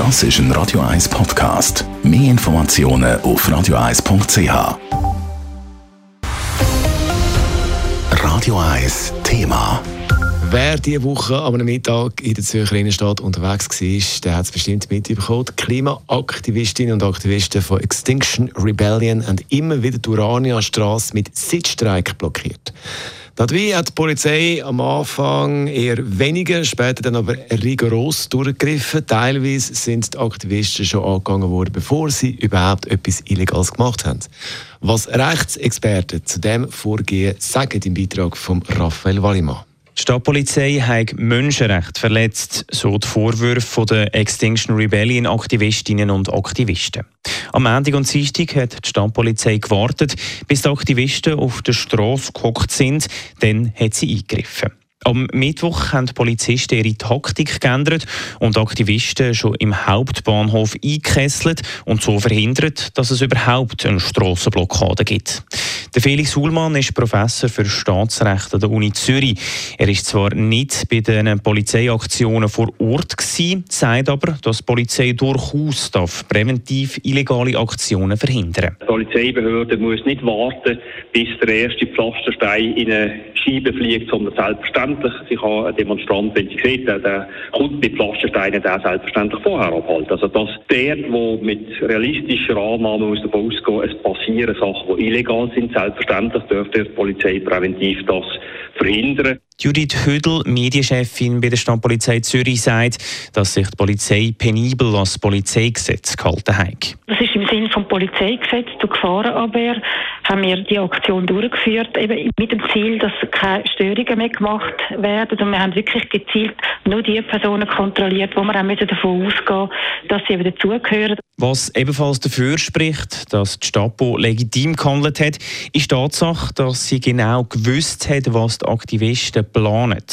Das ist ein Radio 1 Podcast. Mehr Informationen auf radio1.ch. Radio 1 Thema. Wer diese Woche am Mittag in der Zürcher Innenstadt unterwegs war, der hat es bestimmt mitbekommen. Die Klimaaktivistinnen und Aktivisten von Extinction Rebellion haben immer wieder die Urania-Straße mit Sitzstreik blockiert. Dabei hat die Polizei am Anfang eher weniger, später dann aber rigoros durchgegriffen. Teilweise sind die Aktivisten schon angegangen worden, bevor sie überhaupt etwas Illegales gemacht haben. Was Rechtsexperten zu dem Vorgehen sagen im Beitrag von Raphael Wallimann. Die Stadtpolizei hat Menschenrechte verletzt, so die Vorwürfe der Extinction Rebellion Aktivistinnen und Aktivisten. Am Montag und Dienstag hat die Stadtpolizei gewartet, bis die Aktivisten auf der Straße gehockt sind, dann hat sie eingegriffen. Am Mittwoch haben die Polizisten ihre Taktik geändert und Aktivisten schon im Hauptbahnhof eingekesselt und so verhindert, dass es überhaupt eine Strassenblockade gibt. Der Felix Uhlmann ist Professor für Staatsrecht an der Uni Zürich. Er ist zwar nicht bei den Polizeiaktionen vor Ort gewesen, sagt aber, dass die Polizei durchaus darf präventiv illegale Aktionen verhindern. Die Polizeibehörde muss nicht warten, bis der erste Pflasterstein in eine Scheibe fliegt, sondern selbstverständlich. Sie kann ein Demonstrant, wenn sie sieht, der, der kommt mit Pflastersteinen, der selbstverständlich vorher abhalten. Also dass der, der mit realistischer Annahme muss davon ausgehen, es passieren Sachen, die illegal sind, selbstverständlich dürfte die Polizei präventiv das verhindern. Judith Hödel, Medienchefin bei der Stadtpolizei Zürich, sagt, dass sich die Polizei penibel an das Polizeigesetz gehalten hat. Das ist im Sinne des Polizeigesetzes zur Gefahrenabwehr haben wir die Aktion durchgeführt, eben mit dem Ziel, dass keine Störungen mehr gemacht werden. Und wir haben wirklich gezielt nur die Personen kontrolliert, wo wir auch davon ausgehen dass sie eben dazugehören. Was ebenfalls dafür spricht, dass die Stapo legitim gehandelt hat, ist die Tatsache, dass sie genau gewusst hat, was die Aktivisten planen.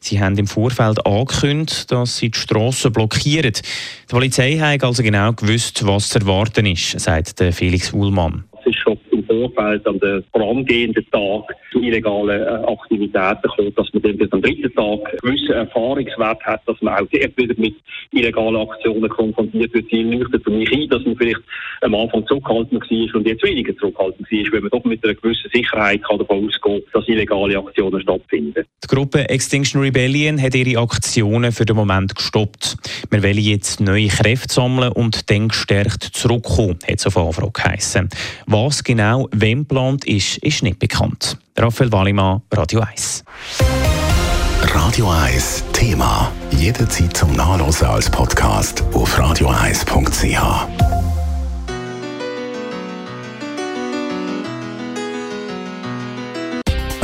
Sie haben im Vorfeld angekündigt, dass sie die Strassen blockieren. Die Polizei hat also genau gewusst, was zu erwarten ist, sagt Felix Uhlmann. Es ist schon Vorfeld an den vorangehenden Tag zu illegalen äh, Aktivitäten kommt, dass man dann am dritten Tag gewissen Erfahrungswert hat, dass man auch dort wieder mit illegalen Aktionen konfrontiert wird. Sie leuchtet für mich ein, dass man vielleicht am Anfang zurückhaltend war und jetzt weniger zurückhaltend war, weil man doch mit einer gewissen Sicherheit kann davon ausgehen dass illegale Aktionen stattfinden. Die Gruppe Extinction Rebellion hat ihre Aktionen für den Moment gestoppt. Wir wollen jetzt neue Kräfte sammeln und dann gestärkt zurückkommen, hat es auf Anfrage geheissen. Was genau wem geplant ist, ist nicht bekannt. Raphael Wallimann, Radio 1. Radio 1 Thema. Jederzeit zum Nachlesen als Podcast auf radio1.ch.